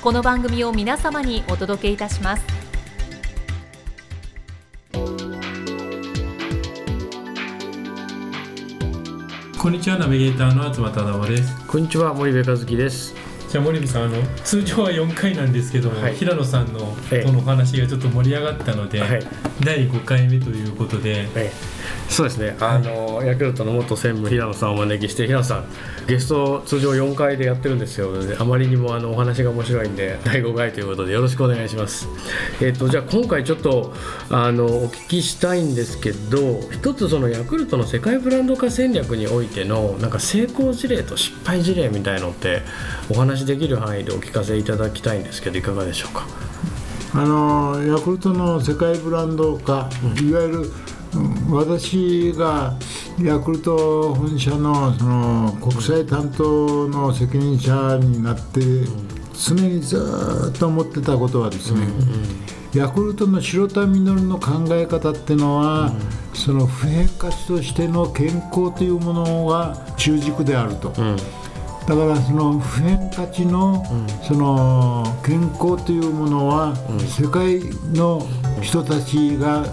この番組を皆様にお届けいたします。こんにちはナビゲーターの東忠夫です。こんにちは森部和樹です。じゃあ森部さんあの通常は4回なんですけども、はい。平野さんのええとのお話がちょっと盛り上がったので、はい。第5回目ということで、ええそうですね、あのヤクルトの元専務平野さんをお招きして平野さんゲスト通常4回でやってるんですよ。あまりにもあのお話が面白いんで第5回ということでよろしくお願いします。えっ、とじゃあ今回ちょっとあのお聞きしたいんですけど一つそのヤクルトの世界ブランド化戦略においてのなんか成功事例と失敗事例みたいのってお話しできる範囲でお聞かせいただきたいんですけどいかがでしょうか？あのヤクルトの世界ブランド化、いわゆるうん私がヤクルト本社のその国際担当の責任者になって、常にずっと思ってたことはですね、ヤクルトの白田稔の考え方っていうのは、その普遍価値としての健康というものが中軸であると。だからその普遍価値のその健康というものは世界の人たちが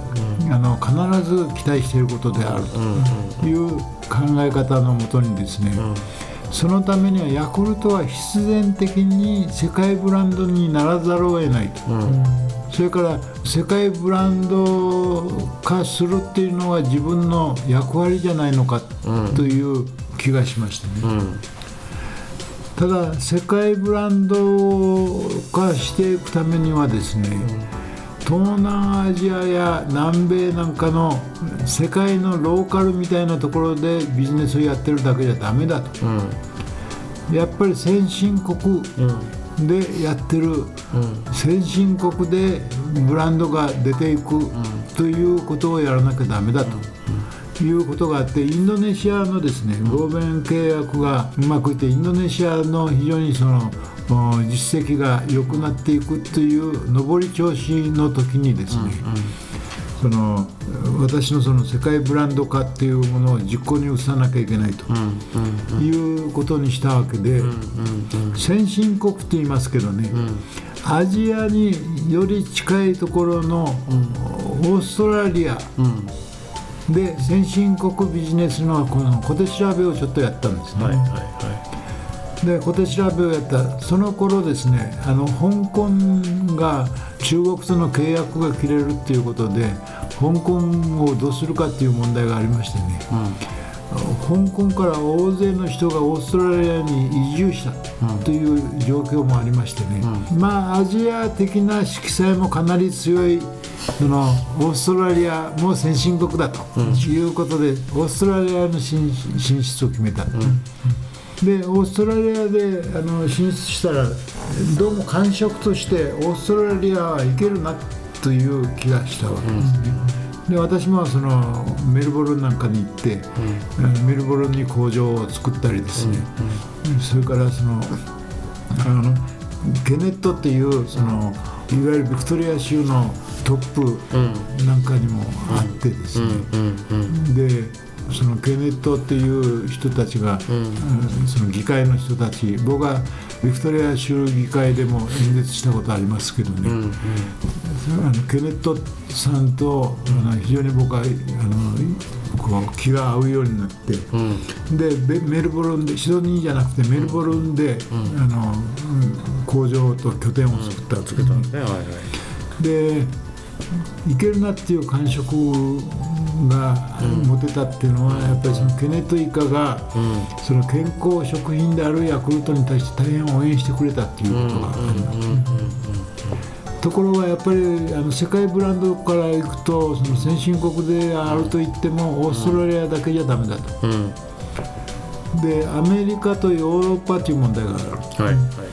あの必ず期待していることであるという考え方のもとにですねそのためにはヤクルトは必然的に世界ブランドにならざるを得ないと。それから世界ブランド化するっていうのは自分の役割じゃないのかという気がしましたね。ただ世界ブランド化していくためにはですね、東南アジアや南米なんかの世界のローカルみたいなところでビジネスをやってるだけじゃダメだと、やっぱり先進国でやってる、先進国でブランドが出ていくということをやらなきゃダメだと。いうことがあってインドネシアのですね合弁契約がうまくいってインドネシアの非常にそのお実績が良くなっていくという上り調子の時にですね、その私のその世界ブランド化っていうものを実行に移さなきゃいけないということにしたわけで先進国って言いますけどね、アジアにより近いところのオーストラリア、で先進国ビジネスのこの小手調べをちょっとやったんですね。はいはいはで小手調べをやったその頃ですねあの香港が中国との契約が切れるっていうことで香港をどうするかっていう問題がありましてね、香港から大勢の人がオーストラリアに移住したという状況もありましてね、まあアジア的な色彩もかなり強いそのオーストラリアも先進国だということで、オーストラリアの進進出を決めた。でオーストラリアであの進出したらどうも感触としてオーストラリアはいけるなという気がしたわけですね。で私もそのメルボルンなんかに行って、あのメルボルンに工場を作ったりですね、それからそのあのケネットっていうそのいわゆるビクトリア州のトップなんかにもあってですね、でそのケネットっていう人たちが、うん。その議会の人たち僕はビクトリア州議会でも演説したことありますけどね、それはあのケネットさんと、あの非常に僕はあのこう気が合うようになって、でベメルボルンでシドニーじゃなくてメルボルンで、あのうん工場と拠点を作ったんですけど、ね。でいけるなっていう感触が持てたっていうのは、やっぱりそのケネットイカが、その健康食品であるヤクルトに対して大変応援してくれたっていうことがあります。ところがやっぱりあの世界ブランドからいくとその先進国であると言ってもオーストラリアだけじゃダメだと。うん。でアメリカとヨーロッパという問題がある。はいはい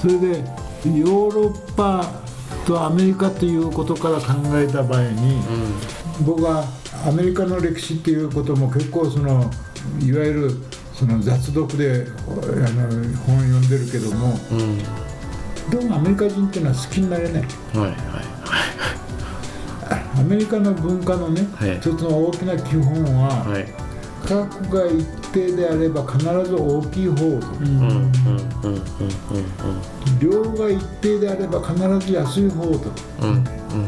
それでヨーロッパとアメリカということから考えた場合に、僕はアメリカの歴史っていうことも結構そのいわゆるその雑読であの本を読んでるけども、どうもアメリカ人っていうのは好きになれない。はいはい。アメリカの文化のね、はい。一つの大きな基本は、はい。価格が一定であれば必ず大きい方と、うんうんうんうんうん量が一定であれば必ず安い方と。うんうんうん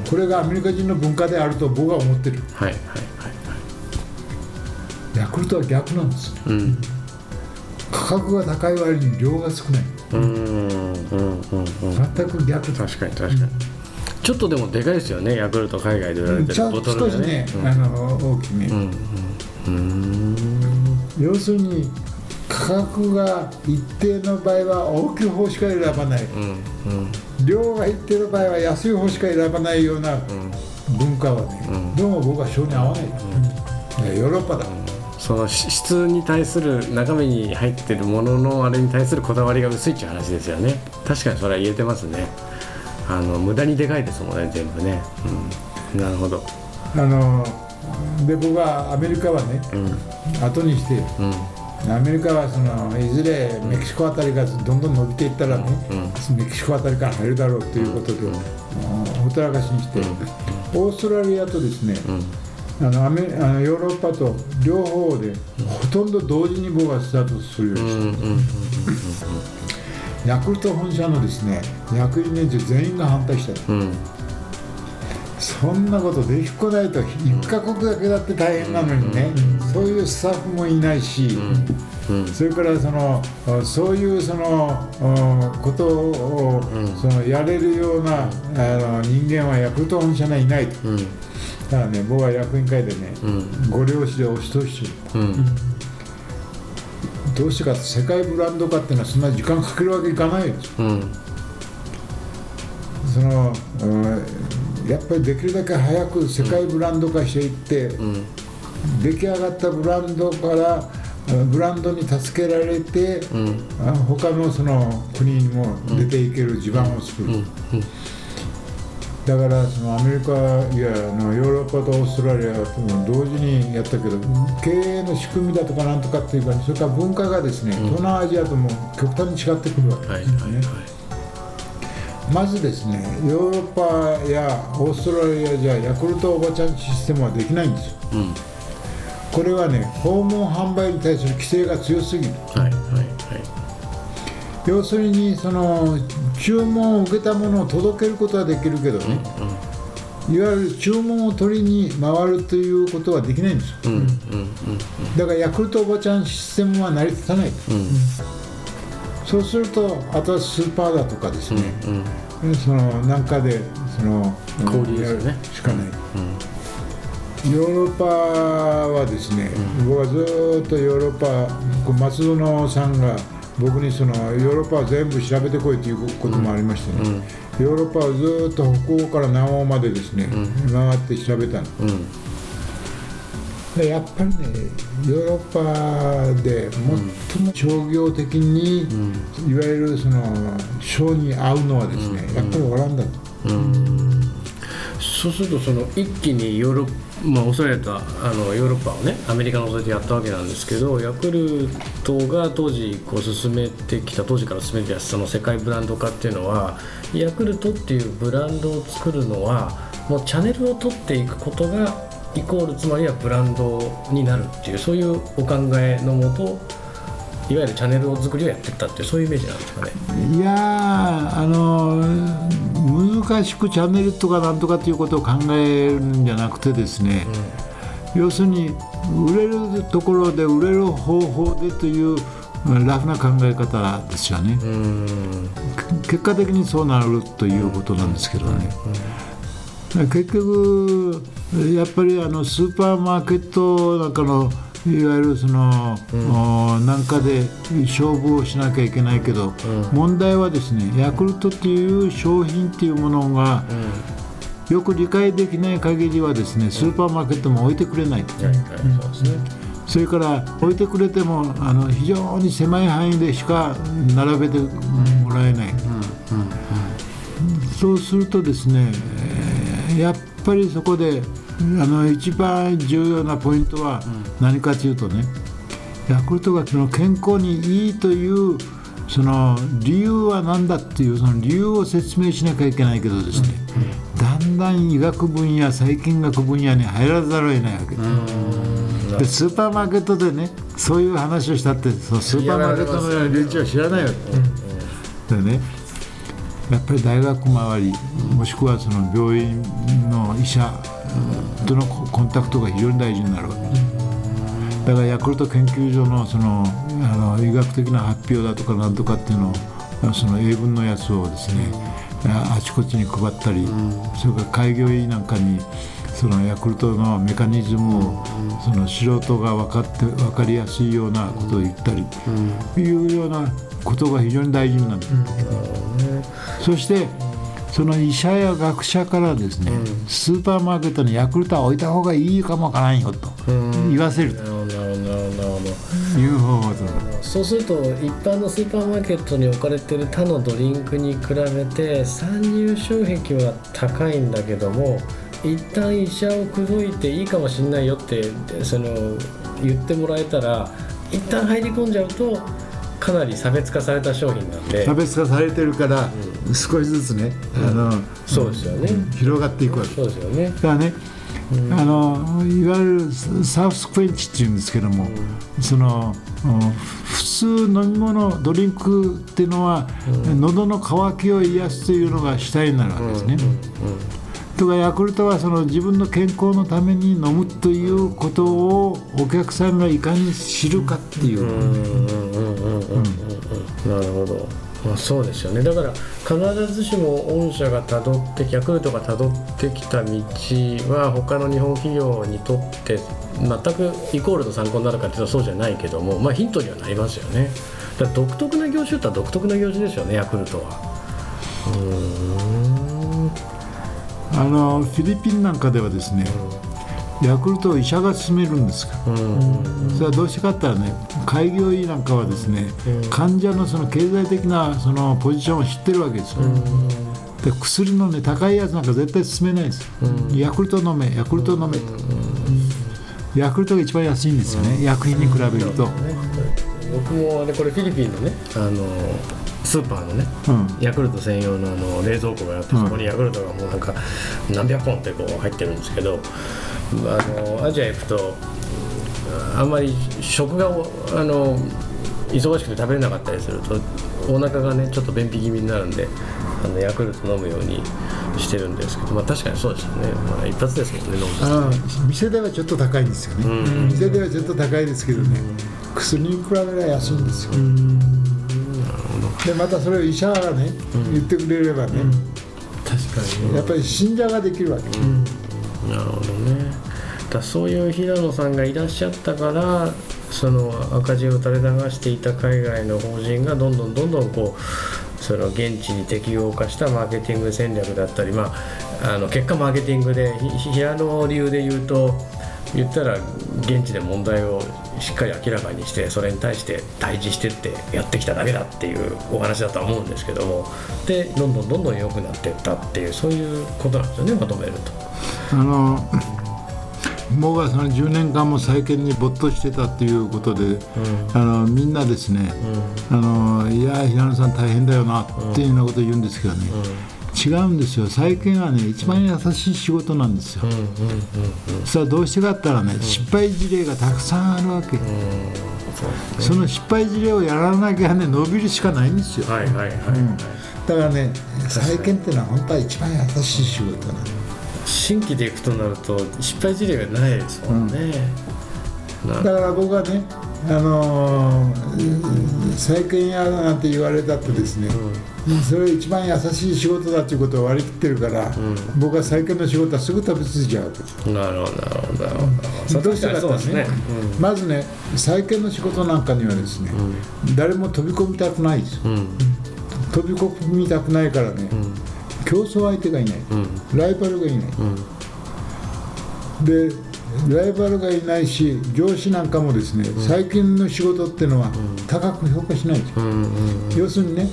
これがアメリカ人の文化であると僕は思ってる。はいはいはいヤクルトは逆なんです。うん価格が高い割に量が少ない。うんうんうんうん全く逆。だ確かに確かに。ちょっとでもでかいですよね。ヤクルト海外で売られてる。ボトルが少しねね、あの大きめ、うんうん。うん要するに価格が一定の場合は大きい方しか選ばない。うん。うん。量が一定の場合は安い方しか選ばないような文化はね、どうも僕は性に合わない、いやヨーロッパだ、そのし質に対する中身に入ってるもののあれに対するこだわりが薄いっていう話ですよね。確かにそれは言えてますね。あの無駄にでかいですもんね全部ね、うん、なるほど。あので僕はアメリカはね、後にしてうん。アメリカはそのいずれメキシコあたりがどんどん伸びていったらね、メキシコあたりから入るだろうということで、ほったらかしにして、オーストラリアとですね、あのアメあのヨーロッパと両方で、ほとんど同時に僕はスタートするようにして、うんうんヤクルト本社のですね役員連中全員が反対したうんそんなことできっこないと1カ国だけだって大変なのにね、そういうスタッフもいないし、それからそのあそういうそのあことを、そのやれるようなあの人間はヤクルト本社にはいないと、うん。だからね僕は役員会でね、ご両親で押し通しうん。どうしてか世界ブランド化っていうのはそんな時間かけるわけいかないですうん。そのうんやっぱりできるだけ早く世界ブランド化していって、出来上がったブランドからあブランドに助けられて、あ他のその国にも出ていける地盤を作る、だからそのアメリカいやあのヨーロッパとオーストラリアとも同時にやったけど経営の仕組みだとかなんとかっていうかそれから文化がですね、東南アジアとも極端に違ってくるわけはいですね。はいはまずですねヨーロッパやオーストラリアじゃヤクルトおばちゃんシステムはできないんですよ。いうん。これはね訪問販売に対する規制が強すぎる。はいはいはい。要するにその注文を受けたものを届けることはできるけどね、いわゆる注文を取りに回るということはできないんですよ、うんうんだからヤクルトおばちゃんシステムは成り立たない、そうするとあとはスーパーだとかですね、そのなんかでその交流ですよね。しかない、ヨーロッパはですね、僕はずーっとヨーロッパ松園さんが僕にそのヨーロッパは全部調べてこいということもありましてね、ヨーロッパはずーっと北欧から南欧までですね、回って調べたの。うんでやっぱりねヨーロッパで最も商業的に、いわゆるその商に合うのはですね、やっぱりオランダそうするとその一気にヨーロッまあ、オーストラリアとあのヨーロッパをねアメリカの除いてやったわけなんですけどヤクルトが当時こう進めてきた当時から進めてきたその世界ブランド化っていうのはヤクルトっていうブランドを作るのはもうチャンネルを取っていくことがイコールつまりはブランドになるっていうそういうお考えのもといわゆるチャンネル作りをやっていったっていうそういうイメージなんですかね。いやーあの難しくチャンネルとかなんとかっていうことを考えるんじゃなくてですね、要するに売れるところで売れる方法でという楽な考え方ですよね。結果的にそうなるということなんですけどね。結局やっぱりあのスーパーマーケットなんかのいわゆるその、うん、なんかで勝負をしなきゃいけないけど、うん、問題はですねヤクルトっていう商品っていうものが、よく理解できない限りはですねスーパーマーケットも置いてくれない、それから置いてくれてもあの非常に狭い範囲でしか並べてもらえない、そうするとですねやっぱりそこであの一番重要なポイントは何かというとね、ヤクルトがその健康にいいというその理由は何だっていうその理由を説明しなきゃいけないけどですね、だんだん医学分野細菌学分野に入らざるを得ないわけ。でスーパーマーケットでねそういう話をしたってそのスーパーマーケットの連中は知らないわけ。でねやっぱり大学周りもしくはその病院の医者とのコンタクトが非常に大事になるわけです。だからヤクルト研究所のそのあの医学的な発表だとかなんとかっていうのをその英文のやつをですねあちこちに配ったり、それから開業医なんかにそのヤクルトのメカニズムをその素人が分かって分かりやすいようなことを言ったり、いうようなことが非常に大事になってきて、そしてその医者や学者からですね、うん、スーパーマーケットにヤクルトは置いた方がいいかもわからんよと言わせる。という方法そうすると一般のスーパーマーケットに置かれている他のドリンクに比べて参入障壁は高いんだけども一旦医者を口説いていいかもしれないよってその言ってもらえたら一旦入り込んじゃうとかなり差別化された商品なんで。差別化されてるから、少しずつね、あのそうですよね、広がっていくわけ。そうですよね。だからね、あのいわゆるサウスクエンチっていうんですけども、その普通飲み物ドリンクっていうのは、喉の渇きを癒すというのが主体になるわけですね。とかヤクルトはその自分の健康のために飲むということをお客さんがいかに知るかっていう。なるほど。まあ、そうですよねだから必ずしも御社がたどってヤクルトがたどってきた道は他の日本企業にとって全くイコールの参考になるかというとそうじゃないけども、まあ、ヒントにはなりますよねだ独特な業種って独特な業種ですよねヤクルトは。うん。あのフィリピンなんかではですね、ヤクルトを医者が勧めるんですか。ら、それはどうしてかって言ったらね開業医なんかはですね、患者のその経済的なそのポジションを知ってるわけですよ、で薬のね高いやつなんか絶対勧めないです、ヤクルト飲めヤクルト飲めと、ヤクルトが一番安いんですよね、薬品に比べると、僕もあれこれフィリピンのねあのスーパーのね、うん、ヤクルト専用のあの冷蔵庫があって、そこにヤクルトがもうなんか何百本ってこう入ってるんですけどあのアジア行くとあんまり食があの忙しくて食べれなかったりするとお腹がねちょっと便秘気味になるんであのヤクルト飲むようにしてるんですけど、まあ、確かにそうですよね、まあ、一発ですもんね飲む店ではちょっと高いんですよね、うん、店ではちょっと高いですけどね、うん、薬に比べれば安いんですよ、うんでまたそれを医者がね、言ってくれればね、確かに、やっぱり信者ができるわけ、なるほどね。だそういう平野さんがいらっしゃったからその赤字を垂れ流していた海外の法人がどんどんどんどんこうその現地に適用化したマーケティング戦略だったり、まあ、あの結果マーケティングで平野流で言うと言ったら現地で問題をしっかり明らかにしてそれに対して対峙してってやってきただけだっていうお話だとは思うんですけどもでどんどんどんどん良くなっていったっていうそういうことなんですよねまとめると。あの僕はその10年間も再建に没頭してたっていうことで、うん、あのみんなですね、うん、あのいや平野さん大変だよなっていうようなことを言うんですけどね、違うんですよ。再建はね一番優しい仕事なんですよ、さあどうしてかったらね、失敗事例がたくさんあるわけ、その失敗事例をやらなきゃね伸びるしかないんですよ、はいはいはい、だからね再建っていうのは本当は一番優しい仕事なんです新規でいくとなると失敗事例がないですもんね、なだから僕はね、あのー再建屋なんて言われたってですね、それ一番優しい仕事だということを割り切ってるから、僕は再建の仕事はすぐ飛びついちゃうと。なるほどなるほど。なるほどどうしてかそうですね、まずね再建の仕事なんかにはですね、誰も飛び込みたくないです、飛び込みたくないからね、競争相手がいない、ライバルがいない、でライバルがいないし上司なんかもですね、最近の仕事っていうのは高く評価しないです、要するにね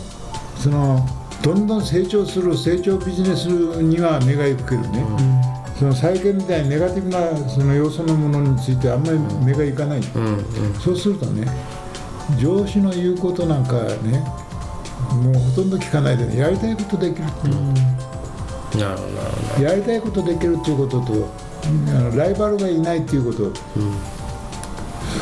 そのどんどん成長する成長ビジネスには目が行くけどね、その再建みたいにネガティブなその要素のものについてはあんまり目がいかない、そうするとね上司の言うことなんかねもうほとんど聞かないでね。やりたいことできるっていう、やりたいことできるっていうこととあのライバルがいないっていうこと、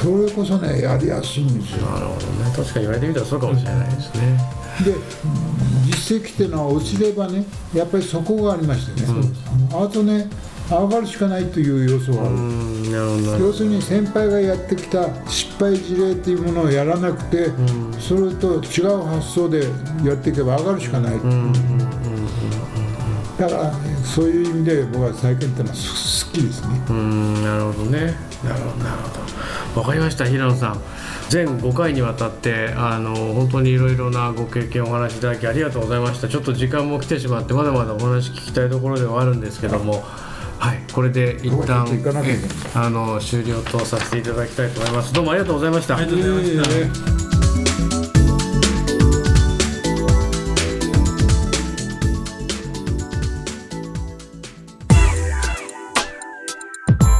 それこそねやりやすいんですよ。なるほどね。確かに言われてみたらそうかもしれないですね、で実績っていうのは落ちればねやっぱりそこがありましてね、あとね上がるしかないという要素がある、要するに先輩がやってきた失敗事例っていうものをやらなくて、それと違う発想でやっていけば上がるしかない、だからそういう意味で僕は再建っていうのはす好きですね。どうんなるほどね。なるほどなるほど。わかりました平野さん。全5回にわたってあの本当にいろいろなご経験をお話しいただきありがとうございました。ちょっと時間も来てしまってまだまだお話聞きたいところではあるんですけどもはいこれで一旦あの終了とさせていただきたいと思います。どうもありがとうございました。ありがとうございました。